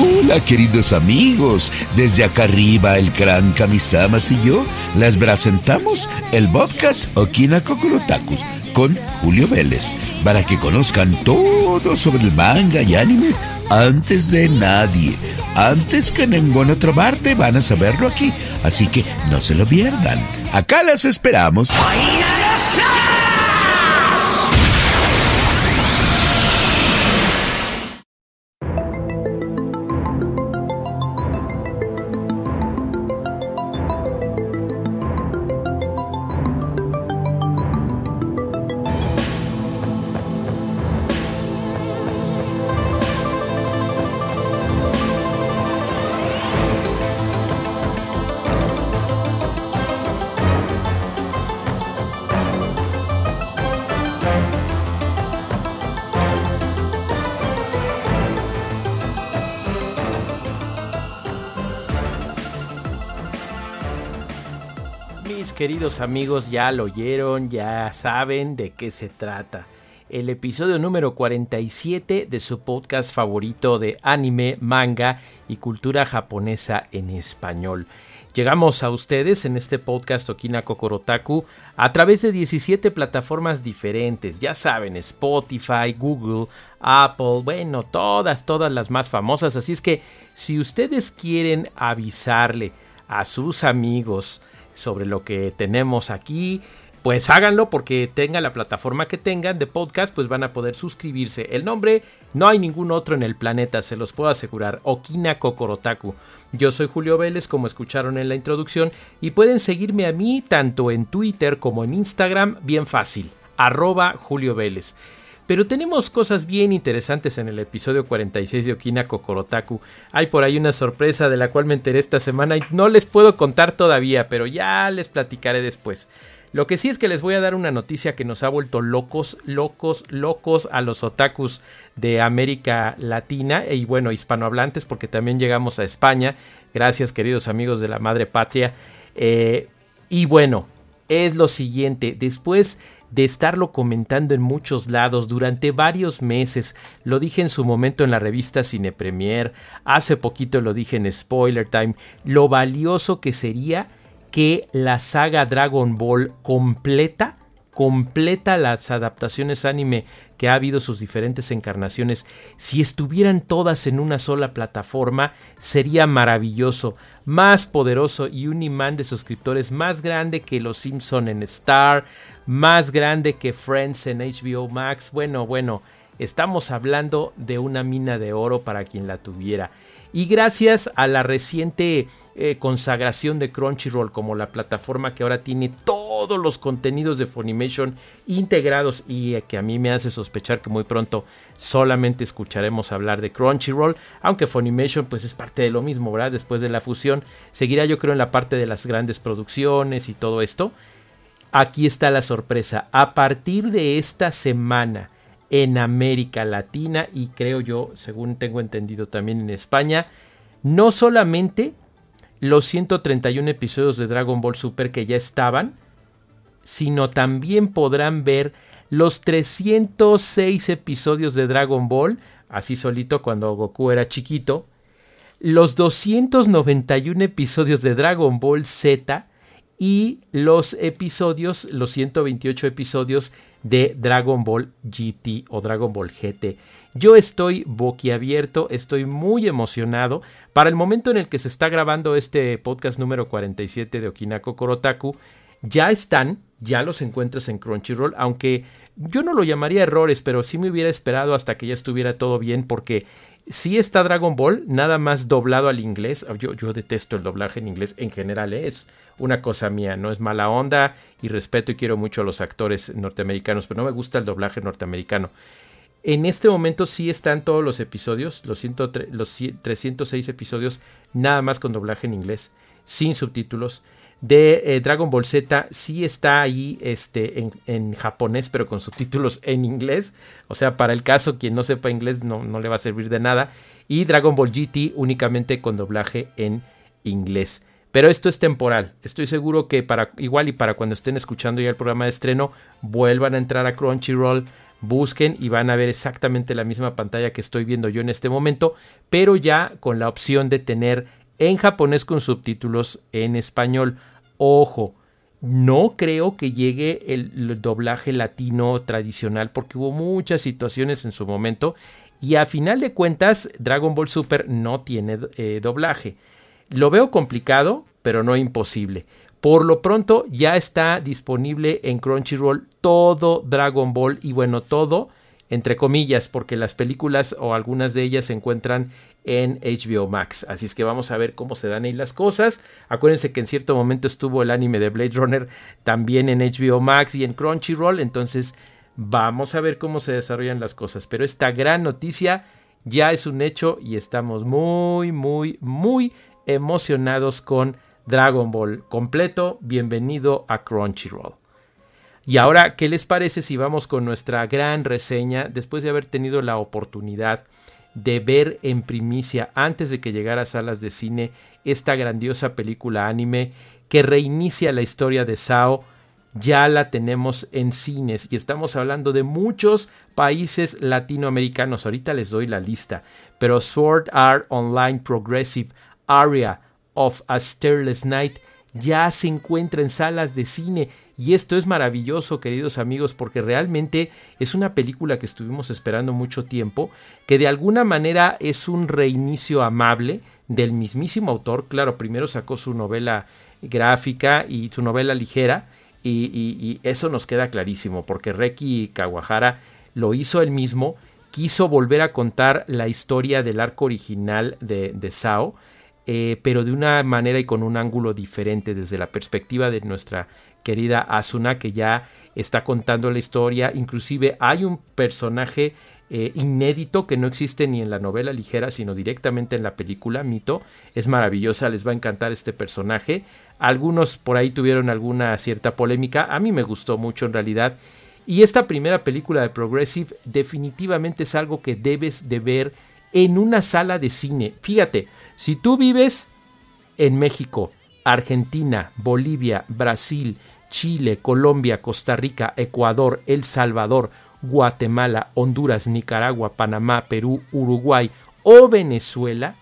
Hola queridos amigos, desde acá arriba el gran Kamisamas y yo les presentamos el podcast Okina Kokorotakus con Julio Vélez para que conozcan todo sobre el manga y animes antes de nadie. Antes que en ninguna otra parte van a saberlo aquí, así que no se lo pierdan. Acá las esperamos. Queridos amigos ya lo oyeron, ya saben de qué se trata. El episodio número 47 de su podcast favorito de anime, manga y cultura japonesa en español. Llegamos a ustedes en este podcast Okina Kokorotaku a través de 17 plataformas diferentes, ya saben, Spotify, Google, Apple, bueno, todas, todas las más famosas. Así es que si ustedes quieren avisarle a sus amigos, sobre lo que tenemos aquí, pues háganlo porque tengan la plataforma que tengan de podcast, pues van a poder suscribirse. El nombre no hay ningún otro en el planeta, se los puedo asegurar. Okina Kokorotaku. Yo soy Julio Vélez, como escucharon en la introducción, y pueden seguirme a mí tanto en Twitter como en Instagram, bien fácil, arroba Julio Vélez. Pero tenemos cosas bien interesantes en el episodio 46 de Okina Kokorotaku. Hay por ahí una sorpresa de la cual me enteré esta semana y no les puedo contar todavía, pero ya les platicaré después. Lo que sí es que les voy a dar una noticia que nos ha vuelto locos, locos, locos a los otakus de América Latina y bueno, hispanohablantes porque también llegamos a España. Gracias queridos amigos de la Madre Patria. Eh, y bueno, es lo siguiente, después de estarlo comentando en muchos lados durante varios meses. Lo dije en su momento en la revista Cine Premier, hace poquito lo dije en Spoiler Time, lo valioso que sería que la saga Dragon Ball completa completa las adaptaciones anime que ha habido sus diferentes encarnaciones, si estuvieran todas en una sola plataforma, sería maravilloso, más poderoso y un imán de suscriptores más grande que Los Simpson en Star, más grande que Friends en HBO Max. Bueno, bueno, estamos hablando de una mina de oro para quien la tuviera. Y gracias a la reciente eh, consagración de Crunchyroll como la plataforma que ahora tiene todos los contenidos de Funimation integrados y eh, que a mí me hace sospechar que muy pronto solamente escucharemos hablar de Crunchyroll, aunque Funimation pues es parte de lo mismo, ¿verdad? Después de la fusión seguirá yo creo en la parte de las grandes producciones y todo esto. Aquí está la sorpresa. A partir de esta semana en América Latina y creo yo, según tengo entendido también en España, no solamente los 131 episodios de Dragon Ball Super que ya estaban, sino también podrán ver los 306 episodios de Dragon Ball, así solito cuando Goku era chiquito, los 291 episodios de Dragon Ball Z, y los episodios, los 128 episodios de Dragon Ball GT o Dragon Ball GT. Yo estoy boquiabierto, estoy muy emocionado. Para el momento en el que se está grabando este podcast número 47 de Okinako Korotaku, ya están, ya los encuentras en Crunchyroll, aunque yo no lo llamaría errores, pero sí me hubiera esperado hasta que ya estuviera todo bien porque si está Dragon Ball, nada más doblado al inglés. Yo, yo detesto el doblaje en inglés en general, ¿eh? es una cosa mía, no es mala onda y respeto y quiero mucho a los actores norteamericanos, pero no me gusta el doblaje norteamericano. En este momento sí están todos los episodios, los, los 306 episodios, nada más con doblaje en inglés, sin subtítulos de eh, Dragon Ball Z sí está ahí este, en, japonés, pero con subtítulos en inglés. O sea, para el caso, quien no sepa inglés no, no le va a servir de nada. Y Dragon Ball GT únicamente con doblaje en inglés. Pero esto es temporal. Estoy seguro que para igual y para cuando estén escuchando ya el programa de estreno, vuelvan a entrar a Crunchyroll, busquen y van a ver exactamente la misma pantalla que estoy viendo yo en este momento, pero ya con la opción de tener en japonés con subtítulos en español. Ojo, no creo que llegue el, doblaje latino tradicional porque hubo muchas situaciones en su momento y a final de cuentas Dragon Ball Super no tiene eh, doblaje. Lo veo complicado, pero no imposible. Por lo pronto ya está disponible en Crunchyroll todo Dragon Ball y bueno, todo entre comillas, porque las películas o algunas de ellas se encuentran en HBO Max. Así es que vamos a ver cómo se dan ahí las cosas. Acuérdense que en cierto momento estuvo el anime de Blade Runner también en HBO Max y en Crunchyroll. Entonces vamos a ver cómo se desarrollan las cosas. Pero esta gran noticia ya es un hecho y estamos muy, muy, muy emocionados con Dragon Ball completo. Bienvenido a Crunchyroll. Y ahora, ¿qué les parece si vamos con nuestra gran reseña después de haber tenido la oportunidad de ver en primicia antes de que llegara a salas de cine esta grandiosa película anime que reinicia la historia de Sao? Ya la tenemos en cines y estamos hablando de muchos países latinoamericanos. Ahorita les doy la lista, pero Sword Art Online Progressive Area of a Starless Night ya se encuentra en salas de cine. Y esto es maravilloso, queridos amigos, porque realmente es una película que estuvimos esperando mucho tiempo, que de alguna manera es un reinicio amable del mismísimo autor. Claro, primero sacó su novela gráfica y su novela ligera, y, eso nos queda clarísimo, porque Reki Kawahara lo hizo él mismo, quiso volver a contar la historia del arco original de, de Sao eh, pero de una manera y con un ángulo diferente desde la perspectiva de nuestra querida Asuna que ya está contando la historia. Inclusive hay un personaje eh, inédito que no existe ni en la novela ligera, sino directamente en la película Mito. Es maravillosa, les va a encantar este personaje. Algunos por ahí tuvieron alguna cierta polémica. A mí me gustó mucho en realidad. Y esta primera película de Progressive definitivamente es algo que debes de ver en una sala de cine. Fíjate, si tú vives en México, Argentina, Bolivia, Brasil, Chile, Colombia, Costa Rica, Ecuador, El Salvador, Guatemala, Honduras, Nicaragua, Panamá, Perú, Uruguay o Venezuela,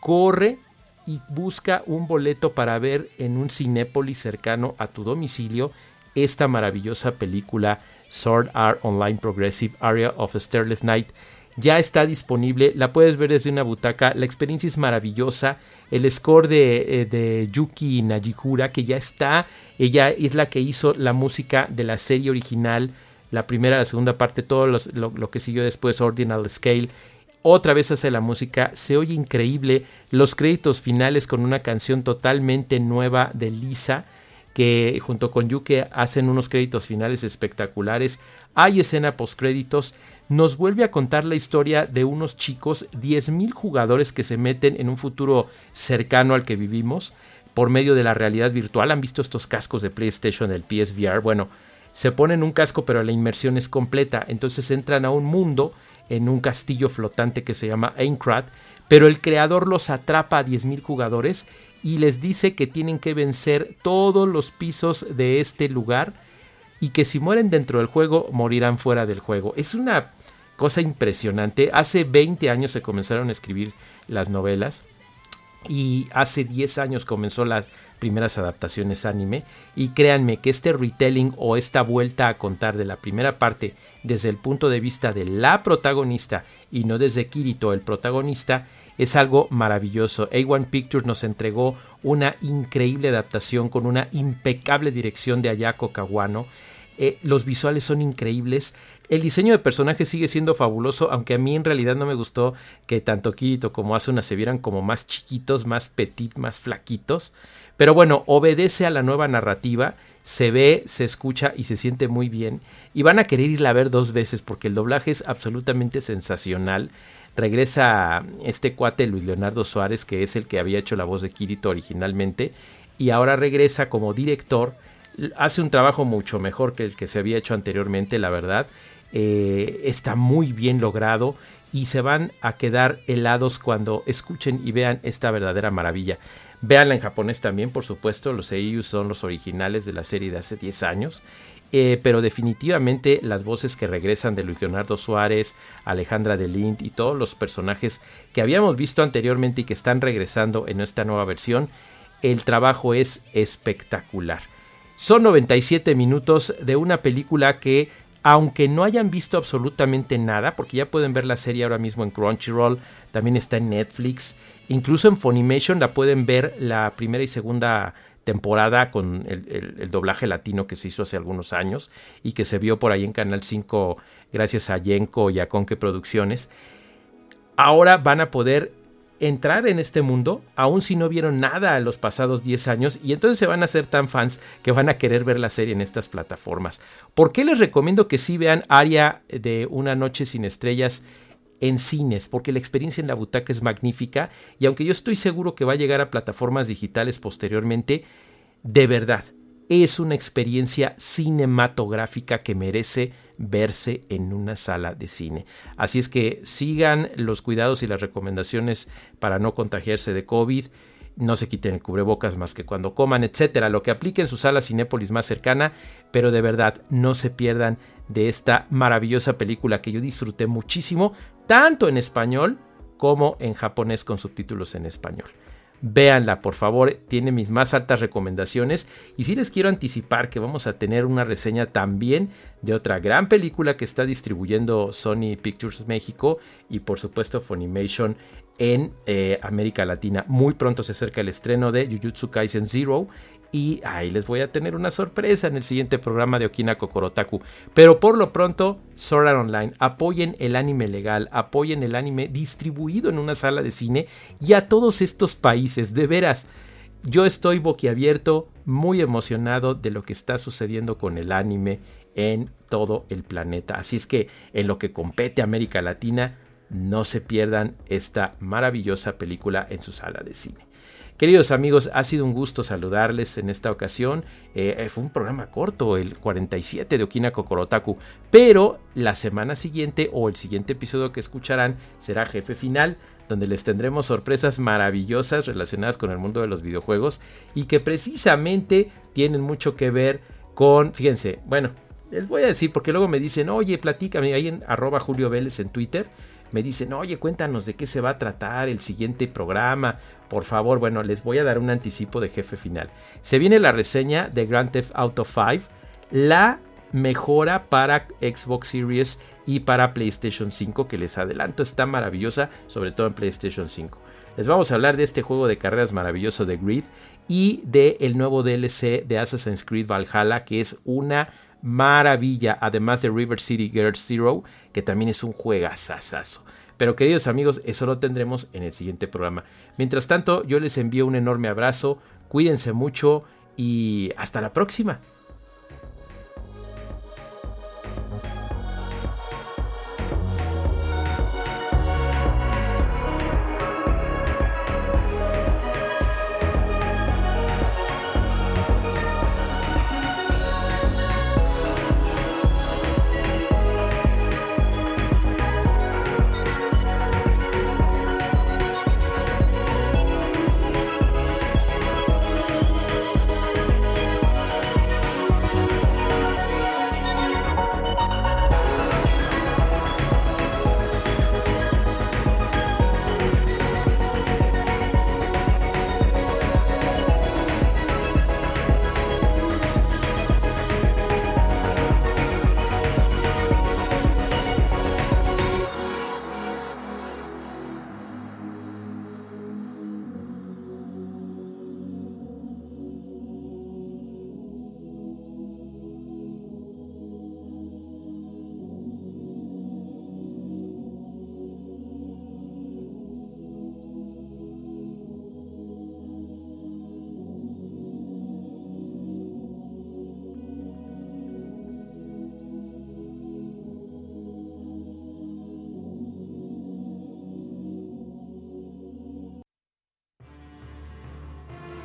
corre y busca un boleto para ver en un cinépolis cercano a tu domicilio esta maravillosa película Sword Art Online Progressive Area of Starless Night ya está disponible, la puedes ver desde una butaca, la experiencia es maravillosa, el score de, eh, de, Yuki Najihura, que ya está, ella es la que hizo la música de la serie original, la primera, la segunda parte, todo lo, que siguió después, Ordinal Scale, otra vez hace la música, se oye increíble, los créditos finales con una canción totalmente nueva de Lisa, que junto con Yuki hacen unos créditos finales espectaculares, hay escena post créditos, nos vuelve a contar la historia de unos chicos, 10.000 jugadores que se meten en un futuro cercano al que vivimos por medio de la realidad virtual. ¿Han visto estos cascos de PlayStation, el PSVR? Bueno, se ponen un casco pero la inmersión es completa, entonces entran a un mundo en un castillo flotante que se llama Aincrad, pero el creador los atrapa a 10.000 jugadores y les dice que tienen que vencer todos los pisos de este lugar y que si mueren dentro del juego morirán fuera del juego. Es una cosa impresionante. Hace 20 años se comenzaron a escribir las novelas y hace 10 años comenzó las primeras adaptaciones anime y créanme que este retelling o esta vuelta a contar de la primera parte desde el punto de vista de la protagonista y no desde Kirito el protagonista es algo maravilloso. A1 Pictures nos entregó una increíble adaptación con una impecable dirección de Ayako Kawano. Eh, los visuales son increíbles. El diseño de personajes sigue siendo fabuloso, aunque a mí en realidad no me gustó que tanto Kirito como Asuna se vieran como más chiquitos, más petit, más flaquitos. Pero bueno, obedece a la nueva narrativa, se ve, se escucha y se siente muy bien. Y van a querer irla a ver dos veces porque el doblaje es absolutamente sensacional. Regresa este cuate Luis Leonardo Suárez, que es el que había hecho la voz de Kirito originalmente, y ahora regresa como director. Hace un trabajo mucho mejor que el que se había hecho anteriormente, la verdad eh, está muy bien logrado y se van a quedar helados cuando escuchen y vean esta verdadera maravilla. Véanla en japonés también, por supuesto, los seiyus son los originales de la serie de hace 10 años eh, pero definitivamente las voces que regresan de Leonardo Suárez, Alejandra de Lind y todos los personajes que habíamos visto anteriormente y que están regresando en esta nueva versión, el trabajo es espectacular. Son 97 minutos de una película que, aunque no hayan visto absolutamente nada, porque ya pueden ver la serie ahora mismo en Crunchyroll, también está en Netflix, incluso en Funimation la pueden ver la primera y segunda temporada con el, doblaje latino que se hizo hace algunos años y que se vio por ahí en Canal 5 gracias a Yenko y a Conque Producciones. Ahora van a poder entrar en este mundo, aun si no vieron nada en los pasados 10 años, y entonces se van a ser tan fans que van a querer ver la serie en estas plataformas. ¿Por qué les recomiendo que sí vean Aria de Una Noche sin Estrellas? en cines, porque la experiencia en la butaca es magnífica y aunque yo estoy seguro que va a llegar a plataformas digitales posteriormente, de verdad, es una experiencia cinematográfica que merece verse en una sala de cine. Así es que sigan los cuidados y las recomendaciones para no contagiarse de COVID no se quiten el cubrebocas más que cuando coman, etcétera, lo que aplique en su sala Cinépolis más cercana, pero de verdad no se pierdan de esta maravillosa película que yo disfruté muchísimo, tanto en español como en japonés con subtítulos en español. Véanla, por favor, tiene mis más altas recomendaciones. Y si les quiero anticipar que vamos a tener una reseña también de otra gran película que está distribuyendo Sony Pictures México y por supuesto Funimation en eh, América Latina. Muy pronto se acerca el estreno de Jujutsu Kaisen Zero y ahí les voy a tener una sorpresa en el siguiente programa de Okina Kokorotaku. Pero por lo pronto, Sword Online, apoyen el anime legal, apoyen el anime distribuido en una sala de cine y a todos estos países, de veras. Yo estoy boquiabierto, muy emocionado de lo que está sucediendo con el anime en todo el planeta. Así es que en lo que compete América Latina, no se pierdan esta maravillosa película en su sala de cine. Queridos amigos, ha sido un gusto saludarles en esta ocasión. Eh, eh, fue un programa corto, el 47 de Okina Kokorotaku, pero la semana siguiente o el siguiente episodio que escucharán será Jefe Final, donde les tendremos sorpresas maravillosas relacionadas con el mundo de los videojuegos y que precisamente tienen mucho que ver con, fíjense, bueno, les voy a decir porque luego me dicen, oye, platícame ahí en arroba Julio Vélez en Twitter me dicen, oye, cuéntanos de qué se va a tratar el siguiente programa. Por favor, bueno, les voy a dar un anticipo de jefe final. Se viene la reseña de Grand Theft Auto 5, la mejora para Xbox Series y para PlayStation 5, que les adelanto está maravillosa, sobre todo en PlayStation 5. Les vamos a hablar de este juego de carreras maravilloso de Grid y de el nuevo DLC de Assassin's Creed Valhalla, que es una maravilla, además de River City Girls Zero, que también es un juegazazazo. Pero queridos amigos, eso lo tendremos en el siguiente programa. Mientras tanto, yo les envío un enorme abrazo, cuídense mucho y hasta la próxima.